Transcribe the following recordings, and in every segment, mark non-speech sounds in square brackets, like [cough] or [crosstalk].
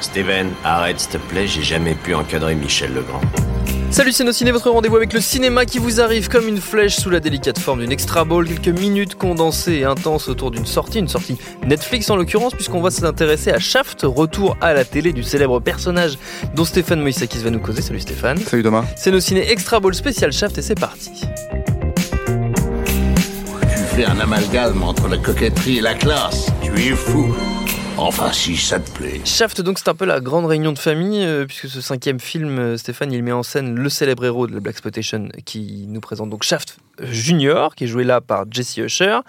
Steven, arrête s'il te plaît, j'ai jamais pu encadrer Michel Legrand. Salut c'est nos ciné, votre rendez-vous avec le cinéma qui vous arrive comme une flèche sous la délicate forme d'une extra ball, quelques minutes condensées et intenses autour d'une sortie, une sortie Netflix en l'occurrence, puisqu'on va s'intéresser à Shaft, retour à la télé du célèbre personnage dont Stéphane Moïsakis va nous causer. Salut Stéphane. Salut Thomas. C'est nos ciné extra ball spécial Shaft et c'est parti. Tu fais un amalgame entre la coquetterie et la classe. Fou. Enfin, si ça te plaît. Shaft, donc c'est un peu la grande réunion de famille, euh, puisque ce cinquième film, euh, Stéphane, il met en scène le célèbre héros de la Black Exploitation qui nous présente donc Shaft Junior, qui est joué là par Jesse Usher,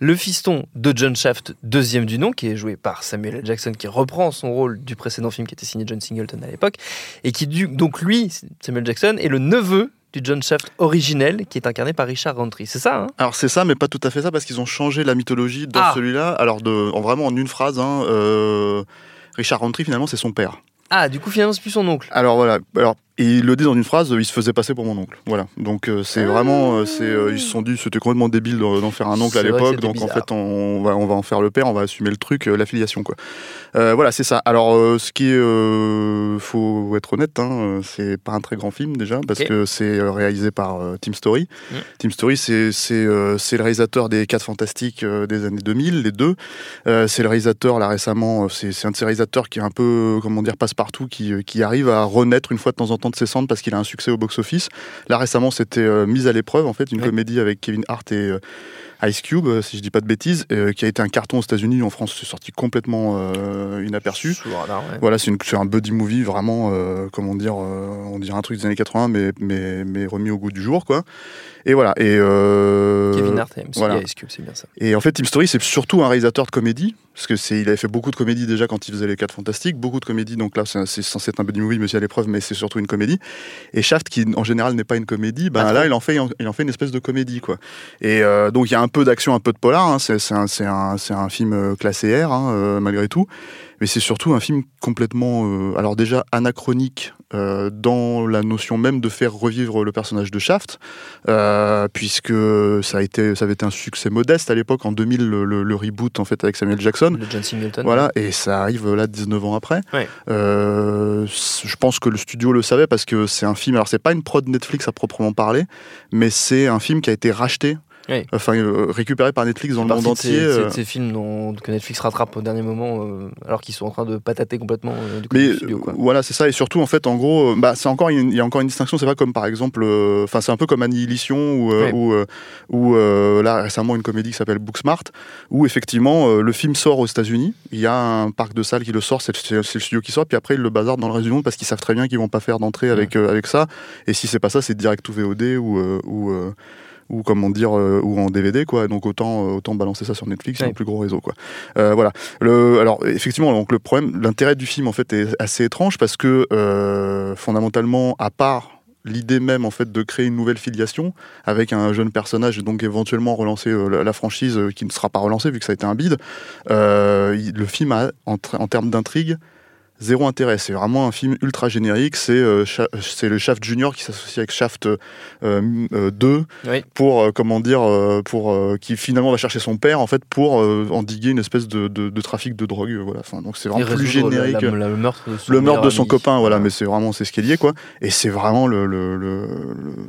le fiston de John Shaft, deuxième du nom, qui est joué par Samuel. Jackson, qui reprend son rôle du précédent film qui était signé John Singleton à l'époque, et qui, donc lui, Samuel Jackson, est le neveu du John Shaft originel, qui est incarné par Richard Roundtree. C'est ça, hein? Alors c'est ça, mais pas tout à fait ça, parce qu'ils ont changé la mythologie dans Ah. celui-là. Alors de, en vraiment en une phrase, hein, euh, Richard Roundtree finalement c'est son père. Ah, du coup, finalement, c'est plus son oncle. Alors voilà, alors et il le dit dans une phrase, il se faisait passer pour mon oncle. Voilà, donc euh, c'est vraiment, euh, c'est, euh, ils se sont dit c'était complètement débile d'en faire un oncle à l'époque, donc en fait on va, on va en faire le père, on va assumer le truc, euh, l'affiliation quoi. Euh, voilà, c'est ça. Alors euh, ce qui est, euh, faut être honnête, hein, c'est pas un très grand film déjà, parce que c'est réalisé par Tim Story. Mm. Tim Story, c'est c'est euh, c'est le réalisateur des 4 Fantastiques des années 2000, les deux. Euh, c'est le réalisateur, là récemment, c'est c'est un de ces réalisateurs qui est un peu, comment dire, passe-partout, qui, euh, qui arrive à renaître une fois de temps en temps de ses cendres parce qu'il a un succès au box-office. Là récemment, c'était euh, Mise à l'épreuve, en fait, une Ouais. comédie avec Kevin Hart et euh, Ice Cube, euh, si je dis pas de bêtises, euh, qui a été un carton aux États-Unis. En France, c'est sorti complètement euh, inaperçu. Sous le radar, ouais. Voilà, c'est un buddy movie vraiment, comment dire, on dirait un truc des années 80, mais, mais, mais remis au goût du jour, quoi. Et voilà. Et, Kevin Hart voilà. Ice Cube, c'est bien ça. et en fait, Tim Story, c'est surtout un réalisateur de comédie, parce que c'est, il avait fait beaucoup de comédies déjà quand il faisait les 4 Fantastiques, beaucoup de comédies. Donc là, c'est, censé être un buddy movie, monsieur à l'épreuve, mais c'est surtout une comédie. Et Shaft, qui en général n'est pas une comédie, ben Pas là, il en fait, il en fait une espèce de comédie, quoi. Et donc il y a un peu d'action, un peu de polar. hein. C'est, un, un, un film euh, classé R, hein, euh, malgré tout. Mais c'est surtout un film complètement, euh, alors déjà anachronique euh, dans la notion même de faire revivre le personnage de Shaft, euh, puisque ça a été, ça avait été un succès modeste à l'époque en 2000 le, le- le reboot en fait avec Samuel Jackson. Le John Singleton. Voilà, et ça arrive là 19 ans après. Ouais. Je pense que le studio le savait parce que c'est un film. Alors c'est pas une prod Netflix à proprement parler, mais c'est un film qui a été racheté, Ouais. enfin euh, récupéré par Netflix dans le monde entier. ces- euh, ces films dont, que Netflix rattrape au dernier moment, euh, alors qu'ils sont en train de patater complètement euh, du côté Mais du studio. Quoi. voilà, c'est ça. Et surtout, en fait, en gros, bah, c'est encore, il y a encore une distinction. C'est pas comme par exemple, enfin, c'est un peu comme Annihilation ou, euh, Ouais. ou, là récemment une comédie qui s'appelle Booksmart, où effectivement le film sort aux États-Unis. Il y a un parc de salles qui le sort, c'est le, c'est studio qui sort, puis après ils le bazardent dans le reste du monde parce qu'ils savent très bien qu'ils vont pas faire d'entrée avec avec ça. Et si c'est pas ça, c'est direct ou VOD ou euh, ou euh, ou comment dire euh, ou en DVD quoi. Donc autant euh, autant balancer ça sur Netflix c'est Ouais. un plus gros réseau quoi. Euh, voilà. Le alors effectivement donc le problème l'intérêt du film en fait est assez étrange parce que euh, fondamentalement à part l'idée même en fait de créer une nouvelle filiation avec un jeune personnage et donc éventuellement relancer euh, la, franchise euh, qui ne sera pas relancée vu que ça a été un bide euh, le film a en termes d'intrigue zéro intérêt. C'est vraiment un film ultra générique. C'est euh, c'est le Shaft Junior qui s'associe avec Shaft euh, euh, 2 Oui. pour euh, comment dire euh, pour euh, qui finalement va chercher son père en fait pour euh, endiguer une espèce de, de- de trafic de drogue. euh, Voilà. Enfin, donc c'est vraiment plus la- générique. la- la- le meurtre de son, le meurtre de son copain, voilà, mais c'est vraiment c'est ce qui est lié quoi. Et c'est vraiment le, le-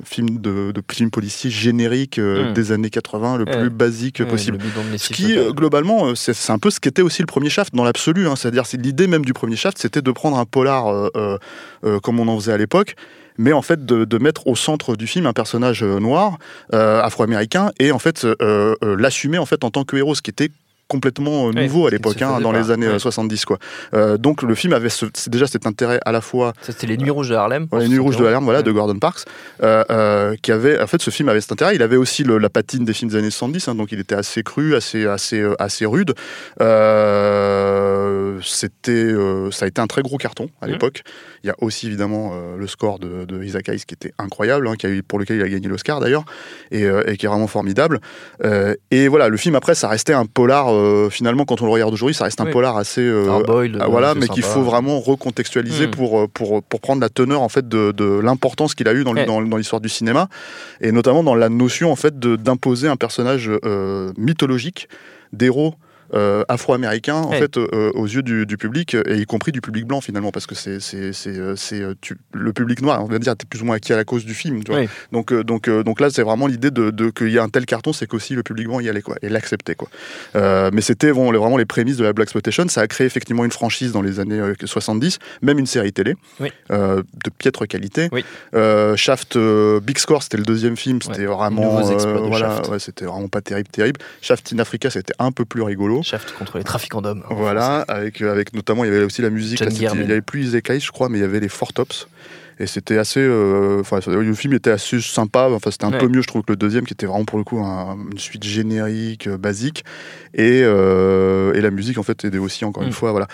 film de, de film policier générique euh, Mm. des années 80, le Ouais. plus basique Ouais, possible. Ce qui, euh, globalement, euh, c'est c'est un peu ce qu'était aussi le premier Shaft dans l'absolu. hein. C'est-à-dire, c'est l'idée même du premier Shaft, c'était de prendre un polar euh, euh, euh, comme on en faisait à l'époque, mais en fait de, mettre au centre du film un personnage noir, afro-américain, et en fait l'assumer en fait en tant que héros, ce qui était complètement euh, Ouais, nouveau à l'époque, hein, dans pas. les années euh, Ouais. 70 quoi. Euh, donc le film avait ce- déjà cet intérêt à la fois c'était les Nuits Rouges de Harlem. Ouais, les Nuits Rouges de Harlem, voilà, de Gordon Parks, euh, euh, qui avait, en fait, ce film avait cet intérêt. Il avait aussi le- la patine des films des années 70, hein, donc il était assez cru, assez, assez, euh, assez rude. Euh, c'était, euh, ça a été un très gros carton à Mhm. l'époque. Il y a aussi évidemment euh, le score de, de Isaac Hayes qui était incroyable, hein, qui a eu, pour lequel il a gagné l'Oscar d'ailleurs, et, euh, et qui est vraiment formidable. Euh, et voilà, le film après, ça restait un polar. Euh, finalement, quand on le regarde aujourd'hui, ça reste un Oui. polar assez. euh, ah, voilà, c'est mais qu'il faut vraiment recontextualiser Hmm. pour, euh, pour, pour prendre la teneur en fait de, de l'importance qu'il a eu dans, le- Ouais. dans, dans l'histoire du cinéma et notamment dans la notion en fait de- d'imposer un personnage euh, mythologique d'héros euh, afro-américain en fait euh, aux yeux du, du public et y compris du public blanc finalement parce que c'est c'est c'est euh, le public noir on va dire t'es plus ou moins acquis à la cause du film tu vois. Donc donc donc là c'est vraiment l'idée de, de qu'il y a un tel carton c'est qu'aussi le public blanc y allait quoi et l'acceptait quoi euh, mais c'était bon, vraiment les prémices de la Black Exploitation. Ça a créé effectivement une franchise dans les années euh, 70, même une série télé Oui. de piètre qualité. Oui. Shaft, Big Score, c'était le deuxième film. C'était Ouais, vraiment, de voilà, ouais, c'était vraiment pas terrible, terrible. Shaft in Africa, c'était un peu plus rigolo. Shaft contre les trafiquants d'hommes. Voilà, avec, euh, avec notamment, il y avait aussi la musique. Là, il y avait plus Hayes, je crois, mais il y avait les Four Tops. Et c'était assez. euh, le film était assez sympa. Enfin, c'était un Ouais. peu mieux, je trouve, que le deuxième, qui était vraiment pour le coup un- une suite générique, euh, basique. Et, euh, et la musique, en fait, aidait aussi, encore Mm. une fois. Voilà.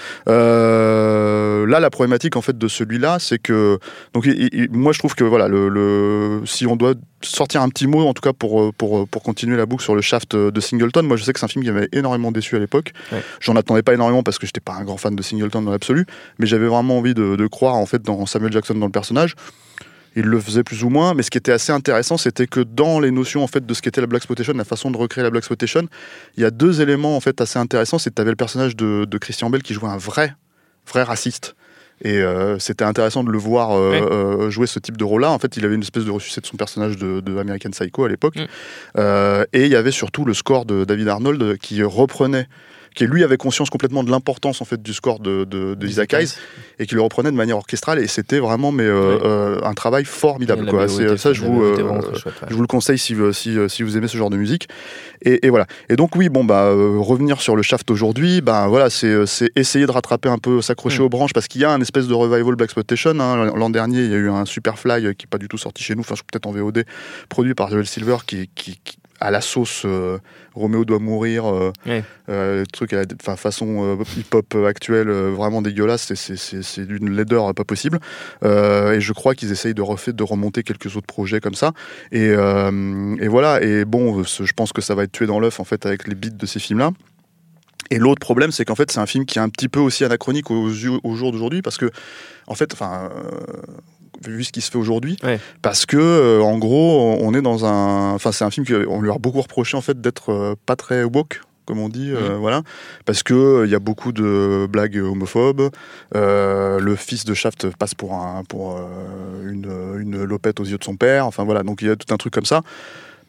Là, la problématique, en fait, de celui-là, c'est que. Donc, il- il- moi, je trouve que, voilà, le, le- si on doit sortir un petit mot, en tout cas, pour, euh, pour, pour continuer la boucle sur le shaft de Singleton, moi, je sais que c'est un film qui m'avait énormément déçu à l'époque. Ouais. J'en attendais pas énormément parce que j'étais pas un grand fan de Singleton dans l'absolu, mais j'avais vraiment envie de, de croire, en fait, dans Samuel Jackson, dans le personnage. Il le faisait plus ou moins, mais ce qui était assez intéressant, c'était que dans les notions en fait de ce qu'était la Black Exploitation, la façon de recréer la Black Exploitation, il y a deux éléments en fait assez intéressants. C'est que tu avais le personnage de, de Christian Bell qui jouait un vrai, vrai raciste. Et euh, c'était intéressant de le voir euh, euh, jouer ce type de rôle-là. En fait, il avait une espèce de ressuscité de son personnage de, de American Psycho à l'époque. Mm. Et il y avait surtout le score de David Arnold qui reprenait, qui lui avait conscience complètement de l'importance en fait du score de, de, de Isaac Hayes et qui le reprenait de manière orchestrale. Et c'était vraiment mais, euh, euh, un travail formidable. Quoi. Était- ça, je vous, euh, chouette, ouais. je vous le conseille si, vous- si, si vous aimez ce genre de musique. Et, et voilà. Et donc oui, bon bah revenir sur le Shaft aujourd'hui, ben voilà, c'est c'est essayer de rattraper un peu, s'accrocher Mm. aux branches parce qu'il y a un espèce de revival Black Exploitation. hein. L'an dernier, il y a eu un Superfly qui est pas du tout sorti chez nous, enfin peut-être en VOD, produit par Joel Silver qui, qui, qui- à la sauce euh, Roméo doit mourir, euh, Ouais. euh, le truc à la façon euh, hip-hop actuelle, euh, vraiment dégueulasse, c'est- d'une laideur pas possible. Et je crois qu'ils essayent de, refaire, de remonter quelques autres projets comme ça. Et, et voilà, et bon, je pense que ça va être tué dans l'œuf en fait avec les beats de ces films-là. Et l'autre problème, c'est qu'en fait, c'est un film qui est un petit peu aussi anachronique aux au jour d'aujourd'hui, parce que, en fait, enfin, euh, vu ce qui se fait aujourd'hui, Ouais. parce que, euh, en gros, on est dans un, enfin, c'est un film qu'on lui a beaucoup reproché en fait d'être euh, pas très woke. Comme on dit, euh, voilà, parce que euh, il y a beaucoup de blagues homophobes. Euh, le fils de Shaft passe pour un, pour une, une lopette aux yeux de son père. Enfin voilà, donc il y a tout un truc comme ça.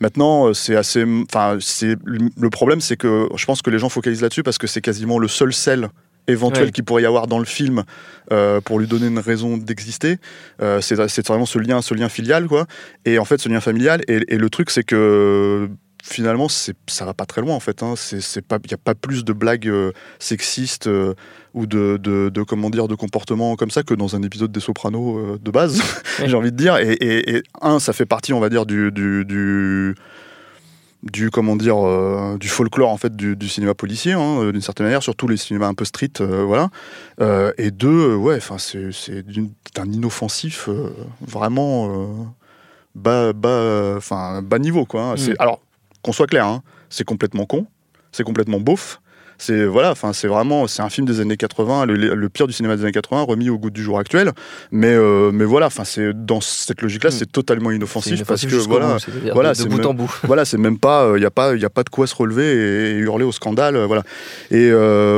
Maintenant, c'est assez. Enfin, c'est le problème, c'est que je pense que les gens focalisent là-dessus parce que c'est quasiment le seul sel éventuel Ouais. qu'il pourrait y avoir dans le film euh, pour lui donner une raison d'exister. Euh, c'est vraiment ce lien, ce lien filial, quoi. Et en fait, ce lien familial. Et, et le truc, c'est que finalement, ça va pas très loin, en fait. hein. Il y a pas plus de blagues euh, sexistes euh, ou de, de, de, comment dire, de comportements comme ça que dans un épisode des Sopranos de base, [laughs] Ouais. j'ai envie de dire. Et, et- et un, ça fait partie, on va dire, du, du, du du comment dire euh, du folklore en fait du, du cinéma policier hein, euh, d'une certaine manière surtout les cinémas un peu street euh, voilà Euh, et deux ouais enfin c'est d'un inoffensif vraiment bas bas enfin bas niveau quoi hein. Mm. alors qu'on soit clair hein, c'est complètement con c'est complètement beauf C'est voilà, enfin c'est vraiment c'est un film des années 80, le, le, pire du cinéma des années 80 remis au goût du jour actuel. Mais euh, mais voilà, enfin c'est dans cette logique-là, mm. c'est totalement inoffensif, parce que voilà, voilà, c'est bout en bout. [laughs] Voilà, c'est même pas, il y a pas, il y a pas de quoi se relever et, hurler au scandale, voilà. Et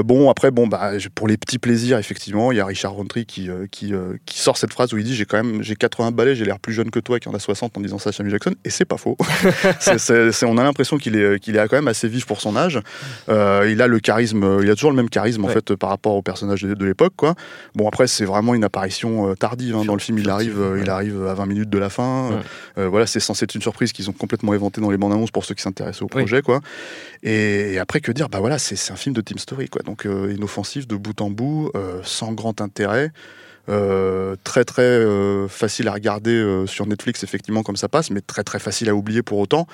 bon après bon bah pour les petits plaisirs effectivement, il y a Richard Roundtree qui qui, qui sort cette phrase où il dit j'ai quand même j'ai 80 balais, j'ai l'air plus jeune que toi qui en a 60 en disant ça à Samuel Jackson et c'est pas faux. [laughs] on a l'impression qu'il est qu'il est quand même assez vif pour son âge. Euh, il a le charisme, il a toujours le même charisme en fait par rapport au personnage de, l'époque quoi. Bon après c'est vraiment une apparition euh, tardive hein. dans le film. Il arrive, euh, il arrive à 20 minutes de la fin. voilà c'est censé être une surprise qu'ils ont complètement inventé dans les bandes annonces pour ceux qui s'intéressent au projet quoi. Et, après que dire? Bah voilà c'est un film de team story quoi. Donc inoffensif de bout en bout, sans grand intérêt. Euh, très très euh, facile à regarder euh, sur Netflix effectivement comme ça passe, mais très très facile à oublier pour autant.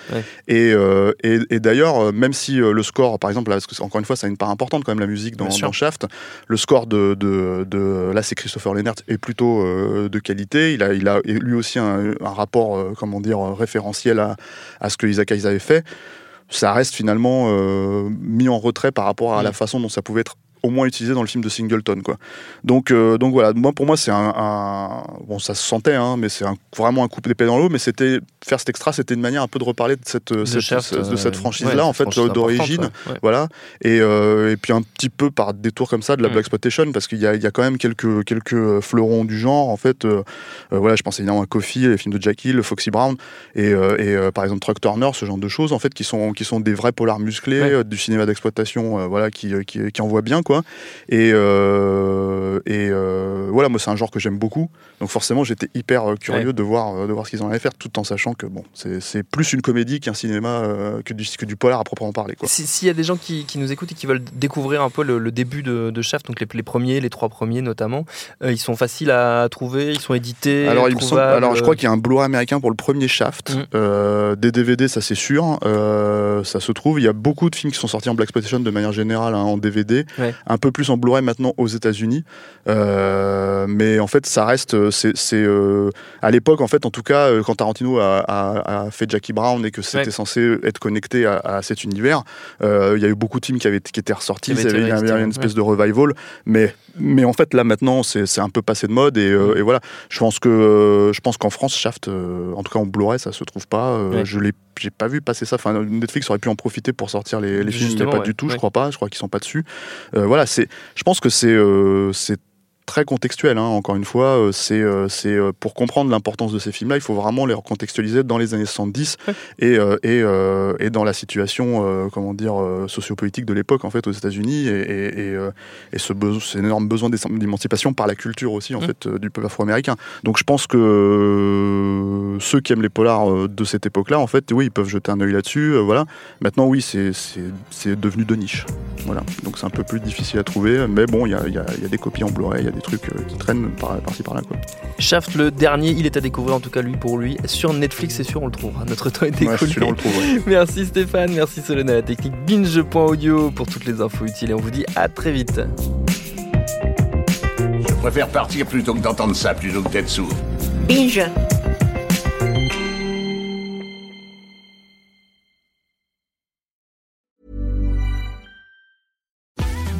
Et, et, d'ailleurs, même si le score, par exemple, parce que encore une fois, ça a une part importante quand même la musique dans, Shaft, le score de, de, de là c'est Christopher Lennart est plutôt de qualité. Il a, il a lui aussi un, un rapport, comment dire, référentiel à, à ce que Isaac Hayes avait fait ça reste finalement mis en retrait par rapport à la façon dont ça pouvait être au moins utilisé dans le film de Singleton quoi. Donc euh, donc voilà, moi pour moi c'est un, bon ça se sentait hein, mais c'est vraiment un coup d'épée dans l'eau. Mais c'était faire cet extra c'était une manière un peu de reparler de cette de cette, franchise là en fait d'origine. voilà. Et, euh, et puis un petit peu par détour comme ça de la mm. Black Exploitation parce qu'il y y a quand même quelques quelques fleurons du genre en fait euh, voilà je pense évidemment à Coffee les films de Jackie le Foxy Brown et, et par exemple Truck Turner ce genre de choses en fait qui sont qui sont des vrais polars musclés du cinéma d'exploitation voilà qui, qui, qui envoie bien quoi et, euh, et euh, voilà, moi c'est un genre que j'aime beaucoup. Donc forcément j'étais hyper euh, curieux de voir, de voir ce qu'ils en allaient faire, tout en sachant que bon, c'est plus une comédie qu'un cinéma, que, du, que du polar à proprement parler. S'il y a des gens qui, qui, nous écoutent et qui veulent découvrir un peu le, début de, de, Shaft, donc les, premiers, les trois premiers notamment, ils sont faciles à trouver, ils sont édités. Alors, alors je crois qu'il y a un Blu-ray américain pour le premier Shaft. Mm. des DVD, ça c'est sûr, ça se trouve. Il y a beaucoup de films qui sont sortis en Black Exploitation de manière générale hein, en DVD un peu plus en Blu-ray maintenant aux États-Unis. Euh, mais en fait, ça reste. C'est euh, à l'époque, en fait, en tout cas, euh, quand Tarantino a, fait Jackie Brown et que c'était censé être connecté à, cet univers, il y a eu beaucoup de films qui, avaient, qui étaient ressortis. Il y avait, une espèce de revival. Mais, mais en fait, là maintenant, c'est un peu passé de mode. Et, et, voilà. Je pense que je pense qu'en France, Shaft, en tout cas en Blu-ray, ça se trouve pas. Je l'ai j'ai pas vu passer ça. Enfin, Netflix aurait pu en profiter pour sortir les, les films, mais pas du tout, je crois pas. Je crois qu'ils sont pas dessus. voilà, c'est. Je pense que c'est c'est très contextuel. Hein, encore une fois, euh, c'est euh, c'est euh, pour comprendre l'importance de ces films-là, il faut vraiment les recontextualiser dans les années 70 et, et, et, dans la situation, comment dire, sociopolitique de l'époque en fait aux États-Unis et, et, et ce cet énorme besoin d'émancipation par la culture aussi en fait du peuple afro-américain. Donc je pense que ceux qui aiment les polars de cette époque-là, en fait, oui, ils peuvent jeter un œil là-dessus. voilà. Maintenant, oui, c'est c'est devenu de niche. Voilà. Donc c'est un peu plus difficile à trouver, mais bon, il y a, y a, des copies en Blu-ray des trucs euh, qui traînent par, par-ci par-là. Quoi. Shaft, le dernier, il est à découvrir, en tout cas lui pour lui. Sur Netflix, c'est sûr, on le trouvera. Notre temps est écoulé. [laughs] Merci Stéphane, merci Solène à la technique binge.audio pour toutes les infos utiles et on vous dit à très vite. Je préfère partir plutôt que d'entendre ça, plutôt que d'être sourd. Binge.